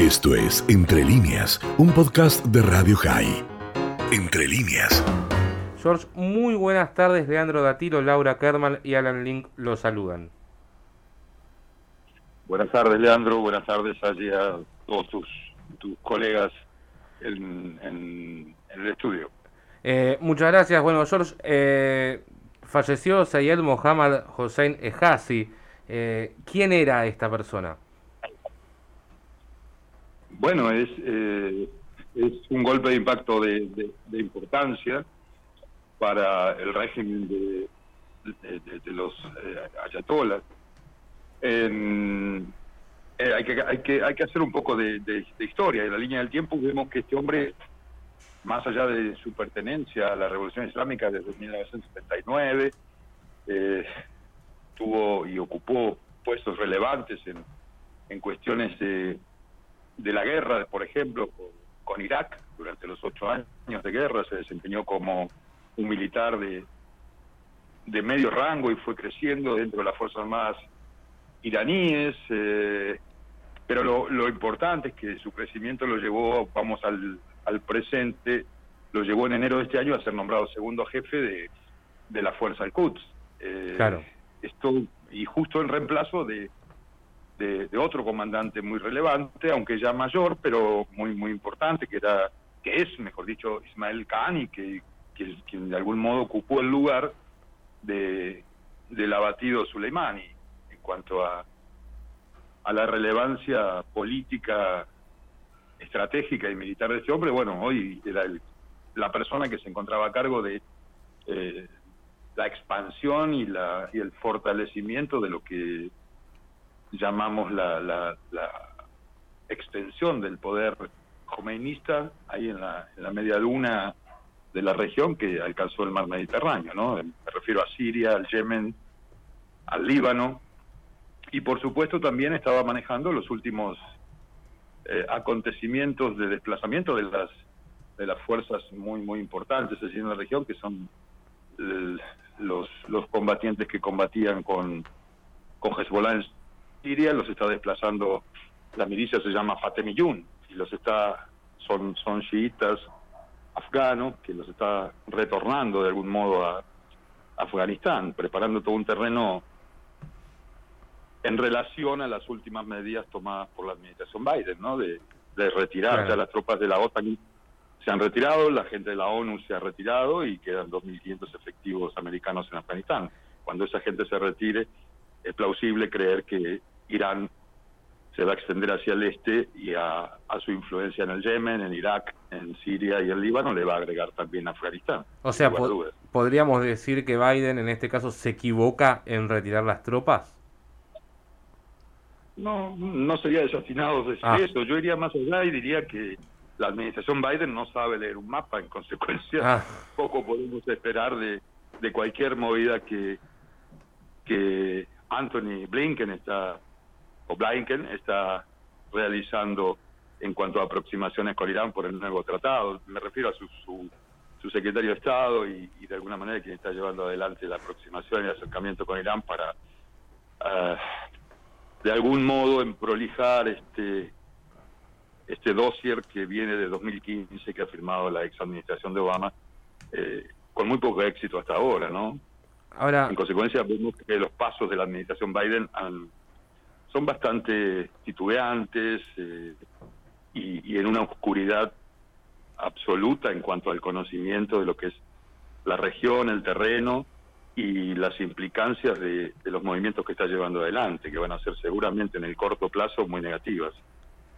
Esto es Entre líneas, un podcast de Radio High. Entre líneas. George, muy buenas tardes. Leandro Datilo, Laura Kerman y Alan Link los saludan. Buenas tardes, Leandro. Buenas tardes allí a todos tus, tus colegas en, en- en el estudio. Eh, muchas gracias. Bueno, George, eh, falleció Sayed Mohammad Hossein Ejazi. Eh, ¿Quién era esta persona? Bueno, es, eh, es un golpe de impacto de, de- importancia para el régimen de, de- los eh, ayatolas. En- eh, hay, que, hay, que, hay que hacer un poco de, de- de historia. En la línea del tiempo vemos que este hombre, más allá de su pertenencia a la Revolución Islámica desde 1979, eh, tuvo y ocupó puestos relevantes en, en cuestiones de de la guerra, por ejemplo, con, Irak, durante los ocho años de guerra, se desempeñó como un militar de, de medio rango y fue creciendo dentro de las Fuerzas Armadas iraníes, eh, pero lo, lo importante es que su crecimiento lo llevó, vamos al, al presente, lo llevó en enero de este año a ser nombrado segundo jefe de, de la Fuerza Al-Quds. Eh, Claro. Esto, y justo en reemplazo de, de, otro comandante muy relevante, aunque ya mayor, pero muy muy importante, que era que es, mejor dicho, Ismael Khani, que, que, quien de algún modo ocupó el lugar de del abatido Soleimani en cuanto a a la relevancia política, estratégica y militar de este hombre. Bueno, hoy era el- la persona que se encontraba a cargo de eh, la expansión y, la, y el fortalecimiento de lo que llamamos la, la, la extensión del poder jomeinista ahí en la, en la media luna de la región que alcanzó el mar Mediterráneo, ¿no? Me refiero a Siria, al Yemen, al Líbano, y por supuesto también estaba manejando los últimos eh, acontecimientos de desplazamiento de las de las fuerzas muy muy importantes allí en la región que son el- los los combatientes que combatían con con Hezbollah Siria los está desplazando la milicia se llama Fatemiyun y los está son son chiitas afganos que los está retornando de algún modo a Afganistán preparando todo un terreno en relación a las últimas medidas tomadas por la administración Biden, ¿no? De, de retirar Claro. ya las tropas de la OTAN se han retirado, la gente de la ONU se ha retirado y quedan 2.500 efectivos americanos en Afganistán. Cuando esa gente se retire, es plausible creer que Irán se va a extender hacia el este y a, a su influencia en el Yemen, en Irak, en Siria y el Líbano le va a agregar también Afganistán. O sea, po- podríamos decir que Biden en este caso se equivoca en retirar las tropas. No, no sería desatinado decir Ah. eso. Yo iría más allá y diría que la administración Biden no sabe leer un mapa. En consecuencia, Ah. poco podemos esperar de, de cualquier movida que, que Anthony Blinken está, o Blinken está realizando en cuanto a aproximaciones con Irán por el nuevo tratado. Me refiero a su, su, su secretario de Estado y, y de alguna manera quien está llevando adelante la aproximación y el acercamiento con Irán para ah, de algún modo en prolijar este este dossier que viene de 2015 que ha firmado la ex administración de Obama eh, con muy poco éxito hasta ahora, ¿no? Ahora, En consecuencia vemos que los pasos de la administración Biden han- son bastante titubeantes eh, y, en una oscuridad absoluta en cuanto al conocimiento de lo que es la región, el terreno y las implicancias de, los movimientos que está llevando adelante, que van a ser seguramente en el corto plazo muy negativas.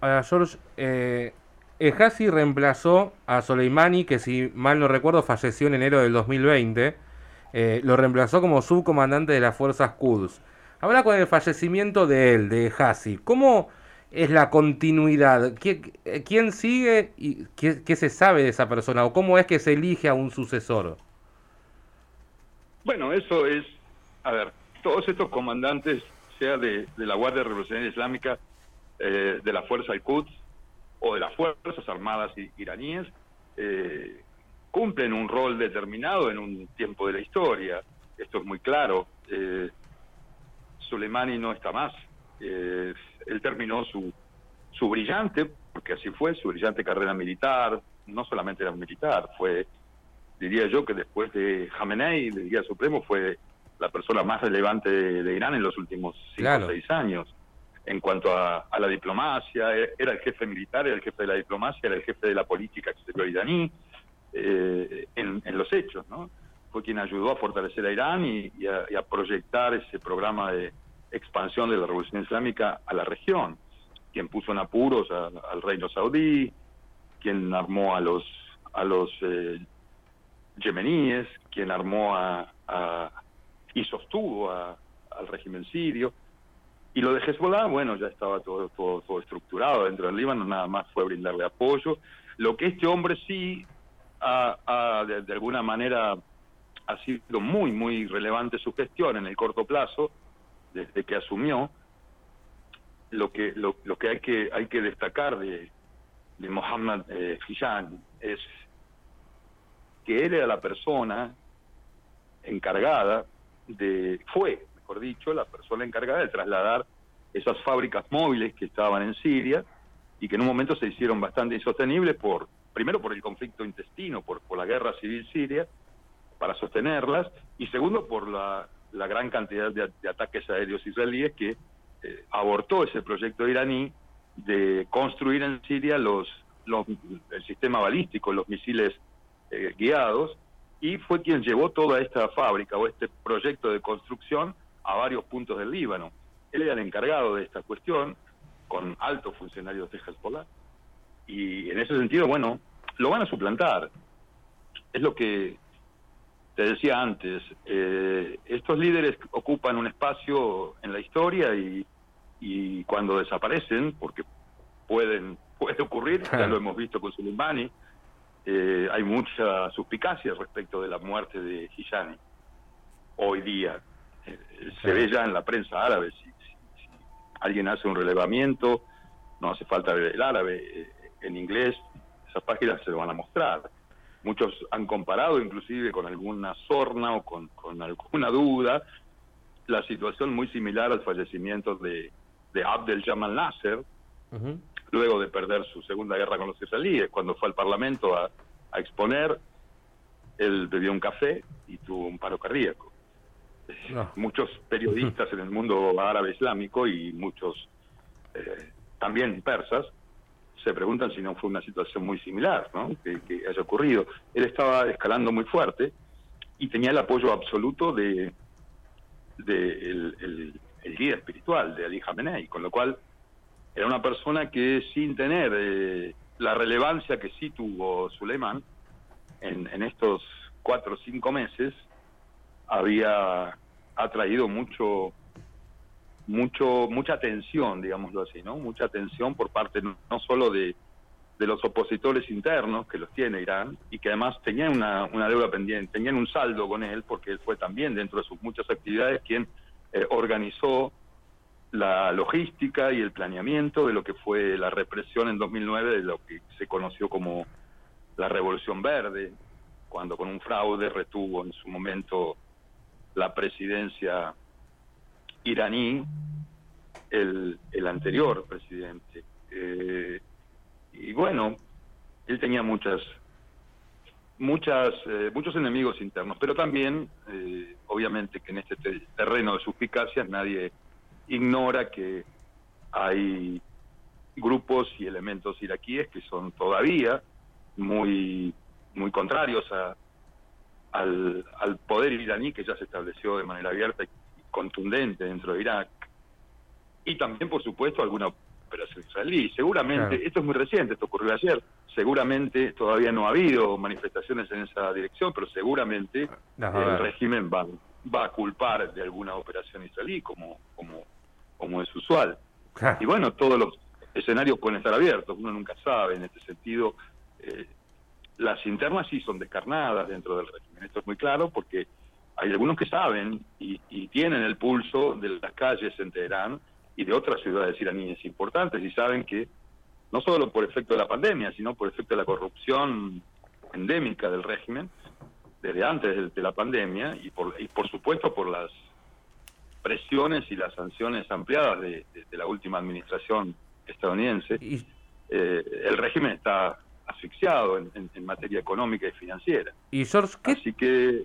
ahora George, eh, Ejazi reemplazó a Soleimani, que si mal no recuerdo falleció en enero del 2020. eh, lo reemplazó como subcomandante de las fuerzas Quds. Ahora con el fallecimiento de él, de Ejazi, ¿cómo es la continuidad? ¿Qui- ¿Quién sigue y qué, se sabe de esa persona? ¿O cómo es que se elige a un sucesor? Bueno, eso es, a ver, todos estos comandantes, sea de, la Guardia Revolucionaria Islámica, eh, de la Fuerza Al-Quds o de las Fuerzas Armadas iraníes, eh, cumplen un rol determinado en un tiempo de la historia. Esto es muy claro. Eh, Soleimani no está más. Eh, él terminó su, su brillante, porque así fue, su brillante carrera militar, no solamente era militar, fue, diría yo que después de Jamenei, el guía supremo, fue la persona más relevante de, Irán en los últimos cinco o seis años. En cuanto a, la diplomacia, e, era el jefe militar, era el jefe de la diplomacia, era el jefe de la política exterior iraní, eh, en, los hechos, ¿no? Fue quien ayudó a fortalecer a Irán y, a, proyectar ese programa de expansión de la revolución islámica a la región, quien puso en apuros al reino saudí, quien armó a los a los eh, yemeníes, quien armó a, y sostuvo al régimen sirio. Y lo de Hezbollah, bueno, ya estaba todo, todo, estructurado dentro del Líbano, nada más fue brindarle apoyo. Lo que este hombre sí, ha, de, alguna manera, ha sido muy, muy relevante su gestión en el corto plazo, desde que asumió, lo que, lo, lo que, hay, que hay que destacar de, de Mohammad eh, es que él era la persona encargada de, fue, mejor dicho, la persona encargada de trasladar esas fábricas móviles que estaban en Siria y que en un momento se hicieron bastante insostenibles por, primero por el conflicto intestino, por, por la guerra civil siria, para sostenerlas, y segundo por la, la gran cantidad de, ataques aéreos israelíes que eh, abortó ese proyecto iraní de construir en Siria los, los el sistema balístico, los misiles eh, guiados, y fue quien llevó toda esta fábrica o este proyecto de construcción a varios puntos del Líbano. Él era el encargado de esta cuestión, con altos funcionarios de Hezbollah, y en ese sentido, bueno, lo van a suplantar. Es lo que te decía antes, eh, estos líderes ocupan un espacio en la historia y y cuando desaparecen, porque pueden puede ocurrir, ya lo hemos visto con Soleimani, eh, hay mucha suspicacia respecto de la muerte de Hijani hoy día. Eh, se ve ya en la prensa árabe, si, alguien hace un relevamiento, no hace falta ver el árabe, en inglés, esas páginas se lo van a mostrar. Muchos han comparado inclusive con alguna sorna o con, con alguna duda la situación muy similar al fallecimiento de, de Abdel Jamal Nasser, luego de perder su segunda guerra con los israelíes, cuando fue al Parlamento a, exponer, él bebió un café y tuvo un paro cardíaco. Muchos periodistas en el mundo árabe islámico y muchos eh, también persas se preguntan si no fue una situación muy similar ¿no? que, haya ocurrido. Él estaba escalando muy fuerte y tenía el apoyo absoluto de, el el guía espiritual de Ali Jamenei, con lo cual era una persona que sin tener eh, la relevancia que sí tuvo Suleiman en, en estos cuatro o cinco meses, había atraído mucho mucho mucha atención digámoslo así no mucha atención por parte no, solo de, de, los opositores internos que los tiene Irán y que además tenían una, una deuda pendiente tenían un saldo con él porque él fue también dentro de sus muchas actividades quien eh, organizó la logística y el planeamiento de lo que fue la represión en 2009 de lo que se conoció como la Revolución Verde, cuando con un fraude retuvo en su momento la presidencia iraní el, el anterior presidente. Eh, y bueno, él tenía muchas muchas eh, muchos enemigos internos, pero también, eh, obviamente, que en este terreno de suspicacias nadie ignora que hay grupos y elementos iraquíes que son todavía muy muy contrarios a, al, al poder iraní que ya se estableció de manera abierta y contundente dentro de Irak. Y también por supuesto alguna operación israelí. Seguramente esto es muy reciente esto ocurrió ayer. Seguramente todavía no ha habido manifestaciones en esa dirección, pero seguramente el régimen va, va a culpar de alguna operación israelí, como, como, como es usual. Y bueno, todos los escenarios pueden estar abiertos, uno nunca sabe en este sentido. Eh, las internas sí son descarnadas dentro del régimen, esto es muy claro porque hay algunos que saben y, y tienen el pulso de las calles en Teherán y de otras ciudades iraníes importantes y saben que no solo por efecto de la pandemia, sino por efecto de la corrupción endémica del régimen, desde antes de, la pandemia, y por, y por supuesto por las presiones y las sanciones ampliadas de, la última administración estadounidense, eh, el régimen está asfixiado en, materia económica y financiera. Y George, ¿qué, Así que...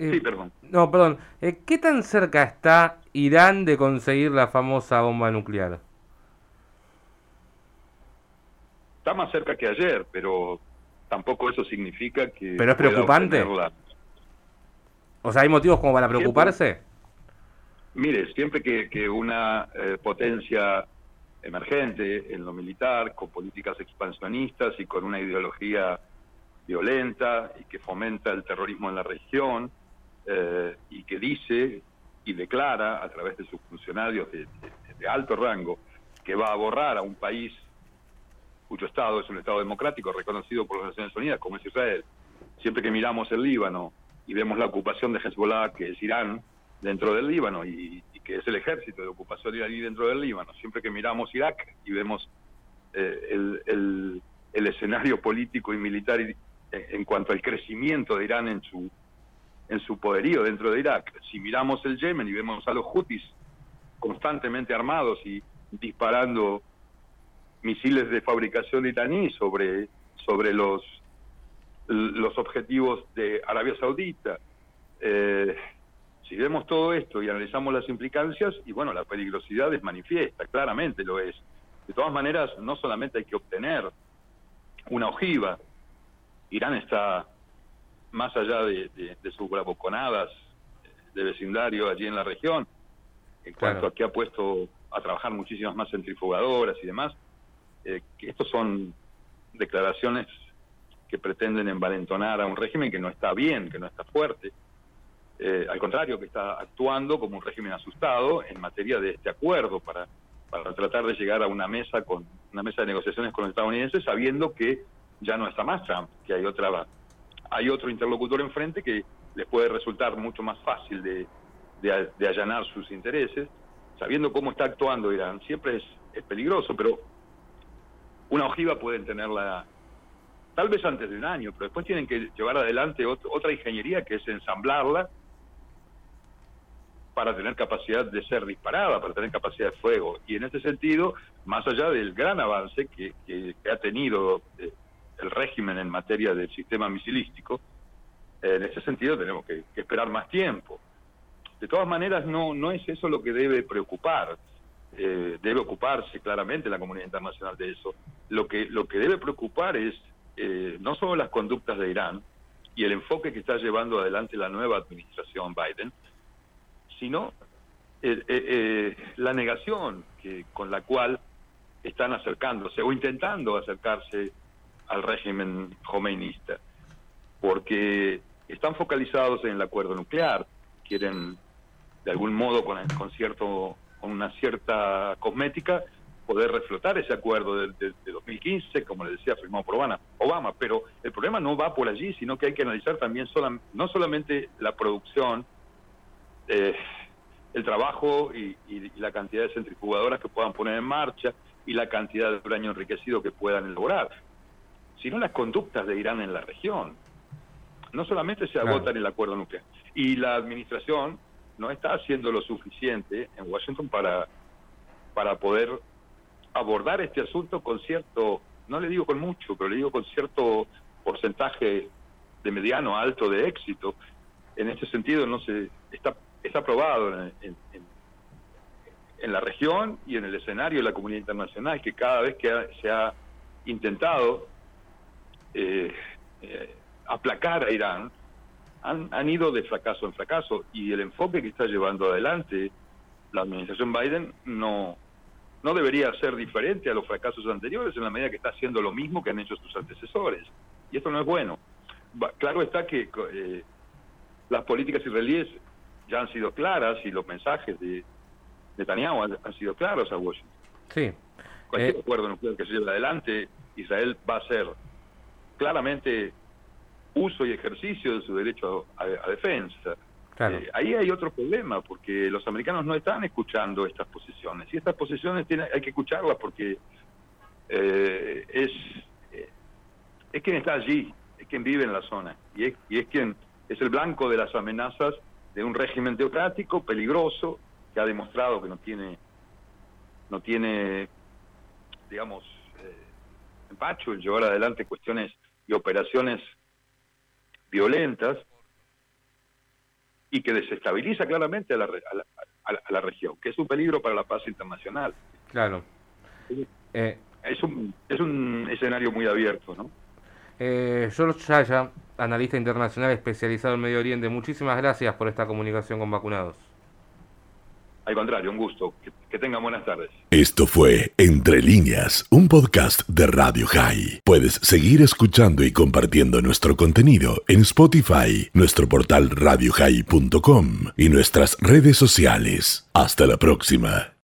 Eh, sí, perdón. No, perdón. Eh, ¿Qué tan cerca está Irán de conseguir la famosa bomba nuclear? Está más cerca que ayer, pero tampoco eso significa que... ¿Pero es preocupante? O sea, ¿hay motivos como para preocuparse? mire, siempre que, una eh, potencia emergente en lo militar, con políticas expansionistas y con una ideología violenta y que fomenta el terrorismo en la región eh, y que dice y declara a través de sus funcionarios de, alto rango que va a borrar a un país cuyo Estado es un Estado democrático reconocido por las Naciones Unidas, como es Israel. Siempre que miramos el Líbano y vemos la ocupación de Hezbollah, que es Irán, dentro del Líbano, y, que es el ejército de ocupación iraní dentro del Líbano, siempre que miramos Irak y vemos eh, el, escenario político y militar en cuanto al crecimiento de Irán en su en su poderío dentro de Irak. Si miramos el Yemen y vemos a los Houthis constantemente armados y disparando misiles de fabricación iraní sobre, sobre los, los objetivos de Arabia Saudita. Eh, si vemos todo esto y analizamos las implicancias, y bueno, la peligrosidad es manifiesta, claramente lo es. De todas maneras, no solamente hay que obtener una ojiva, Irán está más allá de, sus bravuconadas de vecindario allí en la región, en cuanto a que ha puesto a trabajar muchísimas más centrifugadoras y demás, eh, que estos son declaraciones que pretenden envalentonar a un régimen que no está bien, que no está fuerte, eh, al contrario, que está actuando como un régimen asustado en materia de este acuerdo para, para tratar de llegar a una mesa con una mesa de negociaciones con los estadounidenses, sabiendo que ya no está más Trump, que hay otra hay otro interlocutor enfrente que les puede resultar mucho más fácil de, de, allanar sus intereses, sabiendo cómo está actuando Irán. Siempre es, es peligroso, pero una ojiva pueden tenerla tal vez antes de un año, pero después tienen que llevar adelante otra ingeniería que es ensamblarla para tener capacidad de ser disparada, para tener capacidad de fuego. Y en ese sentido, más allá del gran avance que, que ha tenido eh, el régimen en materia del sistema misilístico, en ese sentido tenemos que, esperar más tiempo. De todas maneras, no, no es eso lo que debe preocupar. Eh, debe ocuparse claramente la comunidad internacional de eso. Lo que, lo que debe preocupar es eh, no solo las conductas de Irán y el enfoque que está llevando adelante la nueva administración Biden, sino eh, la negación que, con la cual están acercándose o intentando acercarse al régimen jomeinista, porque están focalizados en el acuerdo nuclear, quieren de algún modo con, con cierto con una cierta cosmética poder reflotar ese acuerdo de, 2015, como le decía, firmado por Obama. Pero el problema no va por allí, sino que hay que analizar también no solamente la producción, eh, el trabajo y, y, la cantidad de centrifugadoras que puedan poner en marcha y la cantidad de uranio enriquecido que puedan elaborar, sino las conductas de Irán en la región. No solamente se agota en el acuerdo nuclear. Y la administración no está haciendo lo suficiente en Washington para, para poder abordar este asunto con cierto, no le digo con mucho, pero le digo con cierto porcentaje de mediano alto de éxito. En este sentido no se está está aprobado en, en, la región y en el escenario de la comunidad internacional que cada vez que se ha intentado eh, eh, aplacar a Irán, han, han ido de fracaso en fracaso y el enfoque que está llevando adelante la administración Biden no, no debería ser diferente a los fracasos anteriores en la medida que está haciendo lo mismo que han hecho sus antecesores. Y esto no es bueno. Claro está que eh, las políticas israelíes ya han sido claras y los mensajes de Netanyahu han, han sido claros a Washington. Sí. Cualquier eh, acuerdo nuclear que se lleve adelante, Israel va a ser claramente uso y ejercicio de su derecho a, defensa. Eh, ahí hay otro problema, porque los americanos no están escuchando estas posiciones, y estas posiciones tiene, hay que escucharlas porque eh, es, eh, es quien está allí, es quien vive en la zona, y es, y es quien es el blanco de las amenazas de un régimen teocrático, peligroso, que ha demostrado que no tiene, no tiene digamos, eh, empacho en llevar adelante cuestiones y operaciones violentas y que desestabiliza claramente a la, a la, región, que es un peligro para la paz internacional. Claro. Eh, es, un, es un escenario muy abierto, ¿no? Eh, George Chaya, analista internacional especializado en Medio Oriente, muchísimas gracias por esta comunicación con vacunados. Al contrario, un gusto. Que, tengan buenas tardes. Esto fue Entre líneas, un podcast de Radio High. Puedes seguir escuchando y compartiendo nuestro contenido en Spotify, nuestro portal radiohigh.com y nuestras redes sociales. Hasta la próxima.